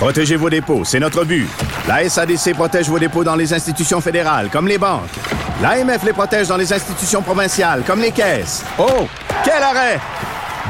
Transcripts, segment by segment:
Protégez vos dépôts, c'est notre but. La SADC protège vos dépôts dans les institutions fédérales, comme les banques. L'AMF les protège dans les institutions provinciales, comme les caisses. Oh, quel arrêt!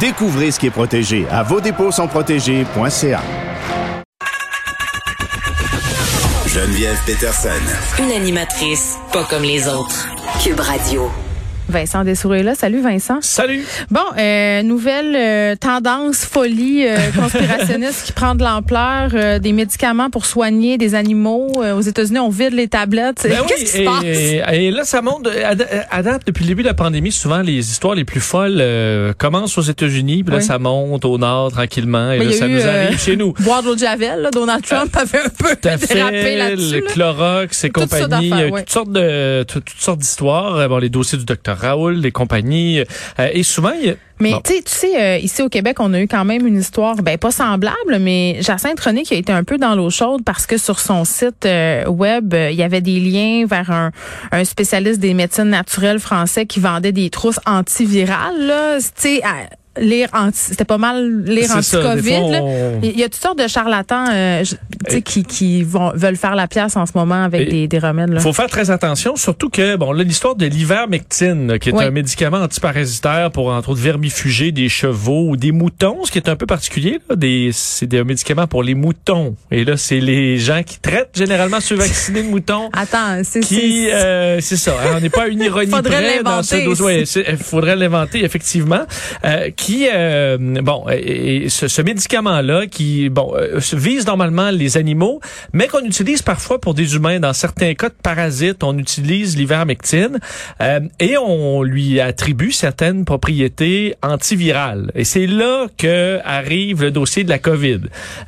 Découvrez ce qui est protégé à vos dépôts sont protégés.ca. Geneviève Peterson. Une animatrice pas comme les autres. Cube Radio. Vincent Dessouret là. Salut Vincent. Salut. Bon, euh, nouvelle euh, tendance, folie euh, conspirationniste qui prend de l'ampleur. des médicaments pour soigner des animaux. Aux États-Unis, on vide les tablettes. Ben Qu'est-ce oui, qui se passe? et- et là, ça monte. À, date, depuis le début de la pandémie, souvent les histoires les plus folles commencent aux États-Unis, puis là, Oui. ça monte au nord tranquillement, et là, ça eu, nous arrive chez nous. Boire de l'eau de Javel, là, Donald Trump avait un peu dérapé là-dessus. le là. Clorox et compagnie, toutes sortes tout- toutes sortes d'histoires. Bon, les dossiers du docteur Raoul, les compagnies, euh, et souvent il y a- Mais bon. tu sais, euh, ici au Québec, on a eu quand même une histoire, ben pas semblable, mais Jacinthe René qui a été un peu dans l'eau chaude parce que sur son site euh, web, euh, il y avait des liens vers un, un spécialiste des médecines naturelles français qui vendait des trousses antivirales. Tu sais, lire anti, c'était pas mal lire anti-Covid. on- Il y a toutes sortes de charlatans, euh, sais, qui, qui vont veulent faire la pièce en ce moment avec Et- des, des remèdes. Là. faut faire très attention, surtout que bon, là l'histoire de l'ivermectine, qui est Oui. un médicament antiparasitaire pour entre autres vermifuger des chevaux ou des moutons, ce qui est un peu particulier. Là, des, c'est des médicaments pour les moutons. Et là, c'est les gens qui traitent généralement ceux vaccinés de moutons. Attends, c'est Qui, c'est- euh, c'est ça. hein, on n'est pas une ironie Faudrait près dans ce dossier. Il faudrait l'inventer effectivement. Euh, qui, euh, bon, et, ce, ce médicament-là, qui, bon, euh, vise normalement les animaux, mais qu'on utilise parfois pour des humains. Dans certains cas de parasites, on utilise l'ivermectine euh, et on lui attribue certaines propriétés antivirales. Et c'est là que arrive le dossier de la COVID.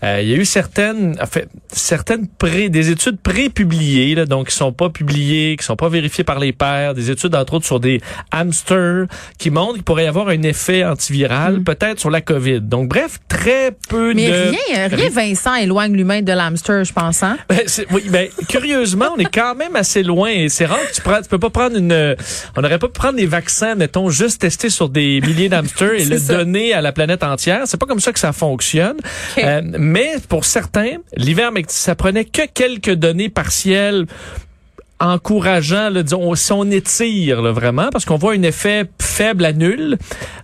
Euh, il y a eu certaines, en certaines pré, des études pré-publiées, là, donc qui sont pas publiées, qui sont pas vérifiées par les pairs, des études entre autres sur des hamsters qui montrent qu'il pourrait y avoir un effet antiviral, peut-être sur la COVID. Donc bref, très peu Mais de rien, rien, Vincent éloigne l'humain de l'hamster, je pense. Hein? ben, oui, ben, curieusement, on est quand même assez loin c'est rare que tu prends, tu peux pas prendre une, on n'aurait pas pu prendre des vaccins, mettons, juste testés sur des milliers d'hamsters et le ça. donner à la planète entière. C'est pas comme ça que ça fonctionne. Euh, mais pour certains, l'hiver, ça prenait que quelques données partielles encourageant, là, disons, si on étire là, vraiment, parce qu'on voit un effet faible à nul,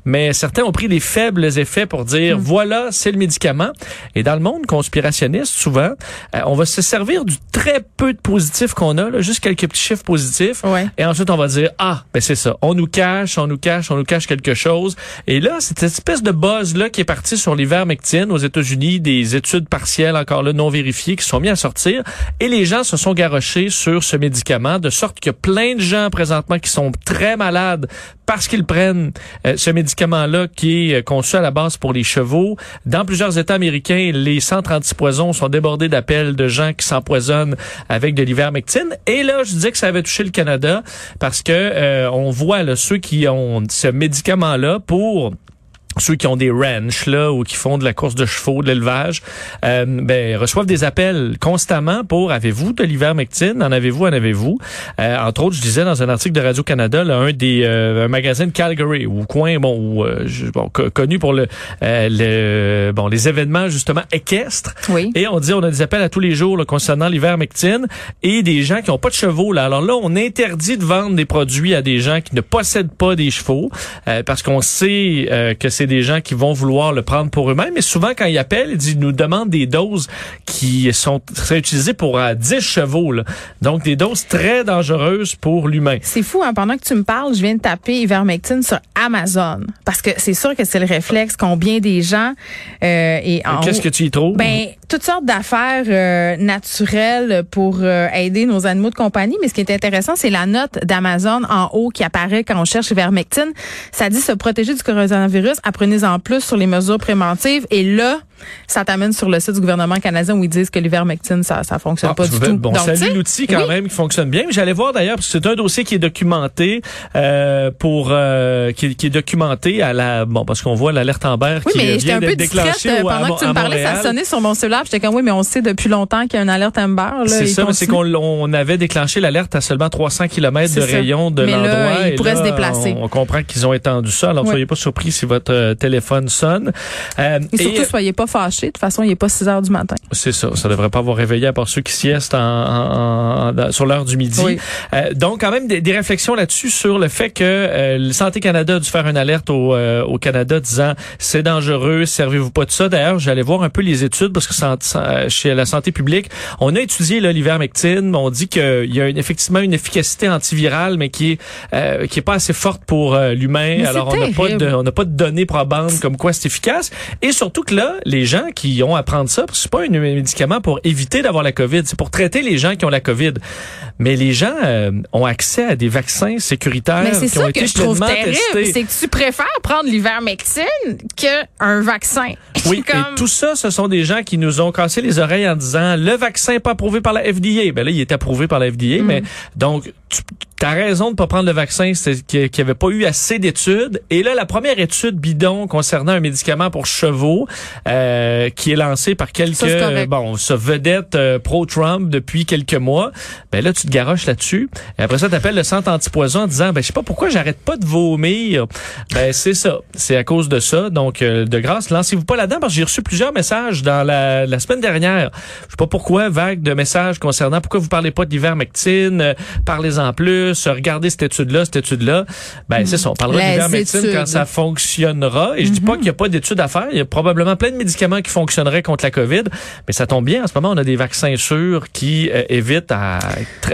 mais certains ont pris les faibles effets pour dire, voilà, c'est le médicament. Et dans le monde conspirationniste, souvent, euh, on va se servir du très peu de positifs qu'on a, là, juste quelques petits chiffres positifs, Ouais. et ensuite on va dire, ah, ben c'est ça, on nous cache, on nous cache, on nous cache quelque chose. Et là, c'est cette espèce de buzz-là qui est parti sur l'ivermectine aux États-Unis, des études partielles encore là non vérifiées qui sont mis à sortir, et les gens se sont garochés sur ce médicament, de sorte qu'il y a plein de gens présentement qui sont très malades parce qu'ils prennent euh, ce médicament-là qui est euh, conçu à la base pour les chevaux. Dans plusieurs États américains, les centres antipoison sont débordés d'appels de gens qui s'empoisonnent avec de l'ivermectine. Et là, je disais que ça avait touché le Canada parce que euh, on voit ceux qui ont ce médicament-là pour ceux qui ont des ranchs là ou qui font de la course de chevaux, de l'élevage, euh, ben reçoivent des appels constamment pour avez-vous de l'ivermectine, en avez-vous, en avez-vous? Euh, entre autres, je disais dans un article de Radio Canada, là, un des euh, un magasin de Calgary ou coin bon, où, euh, bon co- connu pour le, euh, le bon les événements justement équestres. Oui. Et on dit, on a des appels à tous les jours là, concernant l'ivermectine et des gens qui n'ont pas de chevaux. Là. Alors là, on interdit de vendre des produits à des gens qui ne possèdent pas des chevaux euh, parce qu'on sait euh, que c'est des gens qui vont vouloir le prendre pour eux-mêmes. Mais souvent, quand ils appellent, ils disent, ils nous demandent des doses qui sont très utilisées pour euh, 10 chevaux. là. Donc, des doses très dangereuses pour l'humain. C'est fou, hein? pendant que tu me parles, je viens de taper ivermectine sur Amazon. Parce que c'est sûr que c'est le réflexe qu'ont bien des gens. Euh, et en Qu'est-ce que tu y trouves? Ben, toutes sortes d'affaires euh, naturelles pour euh, aider nos animaux de compagnie, mais ce qui est intéressant, c'est la note d'Amazon en haut qui apparaît quand on cherche Ivermectine. Ça dit se protéger du coronavirus, apprenez-en plus sur les mesures préventives. Et là, ça t'amène sur le site du gouvernement canadien où ils disent que l'ivermectine, ça ça fonctionne Ah, pas du tout. Bon, Donc, salut l'outil quand oui. même qui fonctionne bien. Mais J'allais voir d'ailleurs parce que c'est un dossier qui est documenté euh, pour euh, qui, qui est documenté à la bon parce qu'on voit l'alerte Amber Oui, qui mais j'étais vient un peu déclenchée euh, à pendant que tu me parlais, ça sonnait sur mon cellulaire. Puis J'étais comme oui, mais on sait depuis longtemps qu'il y a une alerte Amber. C'est ça, mais c'est qu'on on avait déclenché l'alerte à seulement 300 km de rayon de l'endroit. il et pourrait là, se déplacer. On, on comprend qu'ils ont étendu ça. Alors, Ouais. soyez pas surpris si votre euh, téléphone sonne. Euh, Et surtout, et- soyez pas fâchés. De toute façon, il est pas 6 heures du matin. C'est ça, ça devrait pas avoir réveillé à part ceux qui siestent en, en- en- sur l'heure du midi. Oui. Euh, donc, quand même, des, des réflexions là-dessus sur le fait que euh, le Santé Canada a dû faire une alerte au, euh, au Canada disant c'est dangereux, servez-vous pas de ça. D'ailleurs, j'allais voir un peu les études parce que san- san- chez la santé publique, on a étudié l'ivermectine. On dit qu'il y a une- effectivement une efficacité antivirale, mais qui est euh, qui est pas assez forte pour euh, l'humain. Alors, on n'a pas de on n'a pas de données probantes comme quoi c'est efficace. Et surtout que là, les gens qui ont à prendre ça, parce que c'est pas un médicament pour éviter d'avoir la COVID, c'est pour traiter les gens qui ont la COVID. Mais les gens euh, ont accès à des vaccins sécuritaires Mais c'est qui ont ça été que je trouve terrible, c'est que tu préfères prendre l'ivermectine qu'un vaccin. Oui, Comme- et tout ça, ce sont des gens qui nous ont cassé les oreilles en disant le vaccin n'est pas approuvé par la FDA. Ben là, il est approuvé par la FDA, Mm. mais donc tu as raison de pas prendre le vaccin, c'est qu'il n'y avait pas eu assez d'études. Et là, la première étude bidon concernant un médicament pour chevaux euh, qui est lancé par quelques Ça, bon, ce vedette euh, pro-Trump depuis quelques mois. Ben là, tu te garoches là-dessus. Et après ça, tu appelles le centre antipoison en disant ben je sais pas pourquoi j'arrête pas de vomir. Ben c'est ça, c'est à cause de ça. Donc euh, de grâce, lancez-vous pas là-dedans parce que j'ai reçu plusieurs messages dans la, la semaine dernière. Je sais pas pourquoi vague de messages concernant pourquoi vous parlez pas d'ivermectine, parlez-en plus, regardez cette étude-là, cette étude-là. Ben c'est ça, on parlera d'ivermectine études. quand ça fonctionnera. Et je dis pas qu'il y a pas d'études à faire, il y a probablement plein de médicaments qui fonctionneraient contre la COVID, mais ça tombe bien en ce moment, on a des vaccins sûrs qui euh, évitent à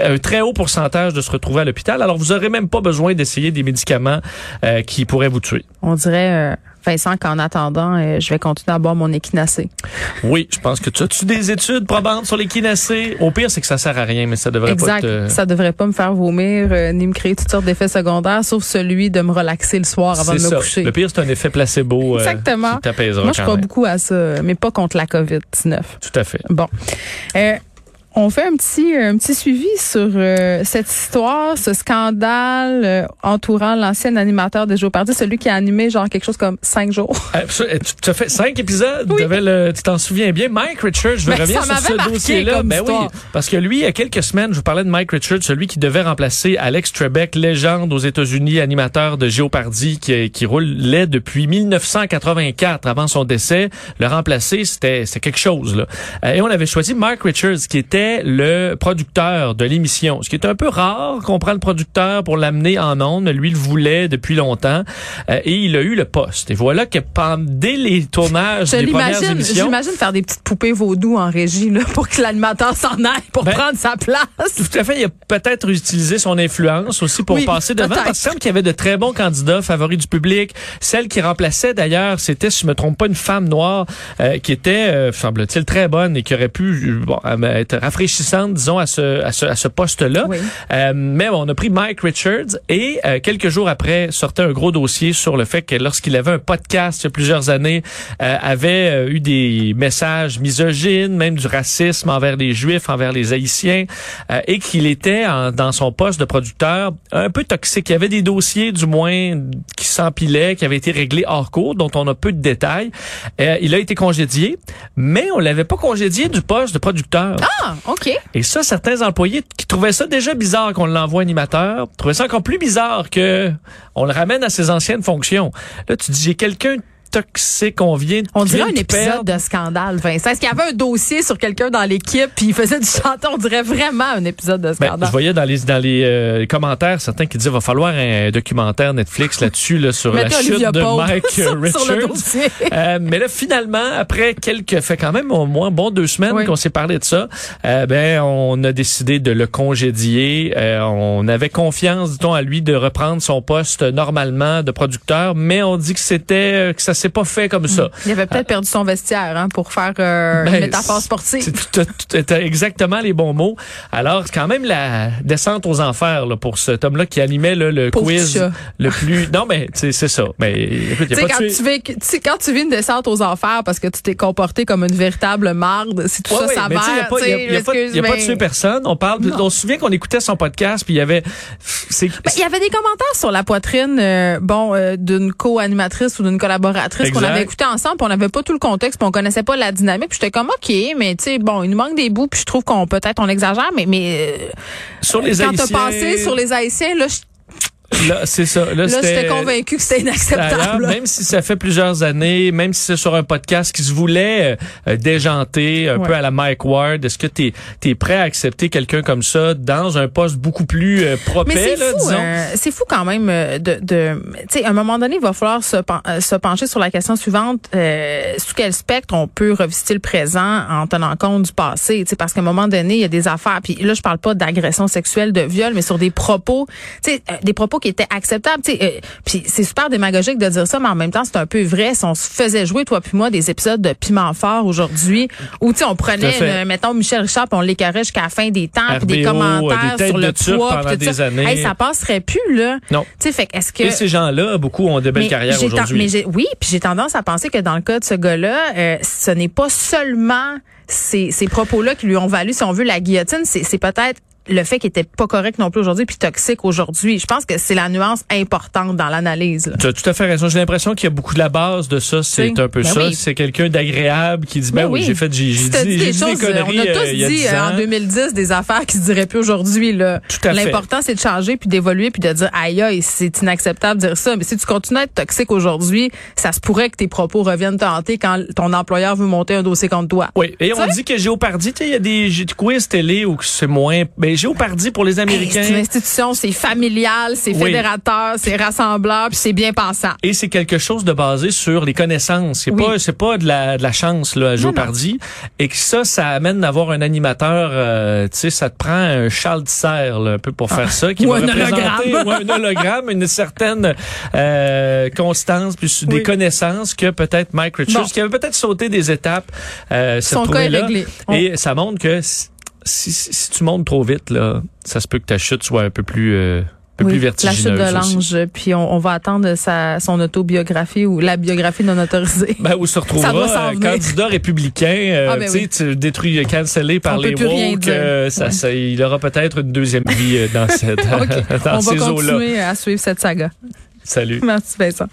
un très haut pourcentage de se retrouver à l'hôpital. Alors vous aurez même pas besoin d'essayer des médicaments euh, qui pourraient vous tuer. On dirait, euh, Vincent, qu'en attendant, euh, je vais continuer à boire mon équinacée. Oui, je pense que tu as-tu des études probantes sur les kinacées? Au pire, c'est que ça sert à rien, mais ça devrait Exact. pas te... Ça devrait pas me faire vomir euh, ni me créer toutes sortes d'effets secondaires, sauf celui de me relaxer le soir avant de me coucher. Le pire, c'est un effet placebo euh, Exactement. qui Moi, je crois beaucoup à ça, mais pas contre la COVID-19. Tout à fait. Bon. On fait un petit un petit suivi sur euh, cette histoire, ce scandale euh, entourant l'ancien animateur des Jours celui qui a animé genre quelque chose comme cinq jours. Euh, tu tu as fait cinq épisodes, Oui. le- tu t'en souviens bien? Mike Richards, je Ben, reviens sur ce dossier-là. Ben oui, histoire. parce que lui, il y a quelques semaines, je vous parlais de Mike Richards, celui qui devait remplacer Alex Trebek, légende aux États-Unis, animateur de Géopardy, qui, qui roulait depuis 1984 avant son décès. Le remplacer, c'était quelque chose. Là. Euh, Et on avait choisi Mark Richards, qui était le producteur de l'émission. Ce qui est un peu rare qu'on prend le producteur pour l'amener en ondes, mais lui le voulait depuis longtemps. Euh, et il a eu le poste. Et voilà que pendant, dès les tournages Je des premières l'imagine, émissions... j'imagine faire des petites poupées vaudou en régie là, pour que l'animateur s'en aille pour Ben, prendre sa place. Tout à fait. Il a peut-être utilisé son influence aussi pour Oui, passer devant. Parce que semble qu'il y avait de très bons candidats favoris du public. Celle qui remplaçait d'ailleurs, c'était, si je me trompe pas, une femme noire euh, qui était, euh, semble-t-il, très bonne et qui aurait pu euh, bon, euh, être rafraîchissante, disons, à ce, à ce, à ce poste-là. Oui. Euh, mais bon, on a pris Mike Richards et euh, quelques jours après sortait un gros dossier sur le fait que lorsqu'il avait un podcast il y a plusieurs années, euh, avait euh, eu des messages misogynes, même du racisme envers les Juifs, envers les Haïtiens, euh, et qu'il était en- dans son poste de producteur un peu toxique. Il y avait des dossiers, du moins, qui s'empilaient, qui avaient été réglés hors cours, dont on a peu de détails. Euh, il a été congédié, mais on l'avait pas congédié du poste de producteur. Ah, OK. Et ça, certains employés qui trouvaient ça déjà bizarre qu'on l'envoie animateur, trouvaient ça encore plus bizarre que on le ramène à ses anciennes fonctions. Là, tu dis, j'ai quelqu'un toxique, on vient On dirait un de épisode de scandale, Vincent. Est-ce qu'il y avait un dossier sur quelqu'un dans l'équipe puis il faisait du chanteur? On dirait vraiment un épisode de Ben, scandale. je voyais dans les dans les euh, commentaires certains qui disaient va falloir un documentaire Netflix là-dessus là, sur la chute de Mike sur- sur le Richards. dossier. Euh, mais là finalement après quelques fait quand même au moins bon deux semaines Oui. qu'on s'est parlé de ça, euh, ben on a décidé de le congédier. On avait confiance dit-on à lui de reprendre son poste normalement de producteur, mais on dit que c'était que ça c'est pas fait comme ça. Il avait peut-être perdu son vestiaire hein, pour faire euh, Ben, une métaphore sportive. T'as exactement les bons mots. Alors, quand même la descente aux enfers là, pour cet homme-là qui animait là, le Pauvre quiz chat. le plus. Non, mais c'est c'est ça. Mais écoute, Tu a pas quand tu, vis, tu sais, quand tu vis une descente aux enfers parce que tu t'es comporté comme une véritable marde, si tout Ouais, ça tu il s'avère, a tu il a- il a pas, tué personne. On parle, on se souvient qu'on écoutait son podcast puis il y avait, Ben, il y avait des commentaires sur la poitrine, euh, bon, euh, d'une co-animatrice ou d'une collaboratrice qu'on Exact. avait écouté ensemble, puis on n'avait pas tout le contexte, puis on connaissait pas la dynamique. Puis j'étais comme ok, mais tu sais, bon, il nous manque des bouts, puis je trouve qu'on peut-être on exagère, mais mais euh, sur les quand t'as passé sur les Haïtiens, là, je- Là, c'est ça. Là, là, c'était- j'étais convaincu que c'était inacceptable. même si ça fait plusieurs années, même si c'est sur un podcast qui se voulait euh, euh, déjanter un Ouais. peu à la Mike Ward, est-ce que tu es, prêt à accepter quelqu'un comme ça dans un poste beaucoup plus euh, propre, c'est là, fou, euh, c'est fou quand même euh, de, de tu sais, à un moment donné, il va falloir se, pen- se pencher sur la question suivante euh, sous quel spectre on peut revisiter le présent en tenant compte du passé, tu sais, parce qu'à un moment donné, il y a des affaires. Puis là, je parle pas d'agression sexuelle, de viol, mais sur des propos, tu sais, des propos qui. Tu sais, euh, puis c'est super démagogique de dire ça, mais en même temps, c'est un peu vrai. Si on se faisait jouer toi puis moi des épisodes de Piment fort aujourd'hui, où on prenait, euh, mettons Michel Richard, puis on l'écarrait jusqu'à la fin des temps, puis des RBO, commentaires des sur de le poids, puis tout des ça. années. Hey, ça passerait plus là. Non. Tu sais, fait est-ce que Et ces gens-là, beaucoup ont de belles mais carrières aujourd'hui. mais j'ai- oui, puis j'ai tendance à penser que dans le cas de ce gars-là, euh, ce n'est pas seulement ces, ces propos-là qui lui ont valu, si on veut, la guillotine, c'est c'est peut-être le fait qu'il était pas correct non plus aujourd'hui puis toxique aujourd'hui. Je pense que c'est la nuance importante dans l'analyse. Tu as tout à fait raison. J'ai l'impression qu'il y a beaucoup de la base de ça. C'est Oui. un peu Ben ça. oui. C'est quelqu'un d'agréable qui dit, ben, Ben oui, oui. j'ai fait, j'ai Si dit, dit des choses, des conneries on a tous euh, il y a dit 10 euh, en ans. 2010 des affaires qui se diraient plus aujourd'hui. là. L'important, c'est de changer puis d'évoluer puis de dire aïe aïe, c'est inacceptable de dire ça. Mais si tu continues à être toxique aujourd'hui, ça se pourrait que tes propos reviennent te hanter quand ton employeur veut monter un dossier contre toi. Oui, et on Tu sais? dit que sais, il y a des quiz télé où c'est moins. Ben, Géopardy pour les Hey, Américains. c'est une institution, c'est familial, c'est Oui. fédérateur, c'est rassembleur, puis c'est bien pensant. Et c'est quelque chose de basé sur les connaissances. C'est Oui. pas, c'est pas de la, de la chance là, à Géopardy. Et que ça, ça amène d'avoir un animateur. euh, tu sais, ça te prend un Charles Serre un peu pour faire ça, qui Ou va un représenter hologramme. ou un hologramme, une certaine euh, constance, puis des connaissances que peut-être Mike Richards, Bon. qui avait peut-être sauté des étapes, euh, Son cas là. réglé. On- Et ça montre que si, si, si tu montes trop vite, là, ça se peut que ta chute soit un peu plus, euh, un peu Oui, plus la chute vertigineuse. de l'ange, puis on, on va attendre sa, son autobiographie ou la biographie non autorisée. Ben, où se retrouvera un venir. candidat républicain, euh, Ah, ben oui. tu détruis, cancellé par On les woke, euh, ça, ça- il aura peut-être une deuxième vie euh, dans, cette, dans on va ces eaux-là. continuer à suivre cette saga. Salut. Merci Vincent.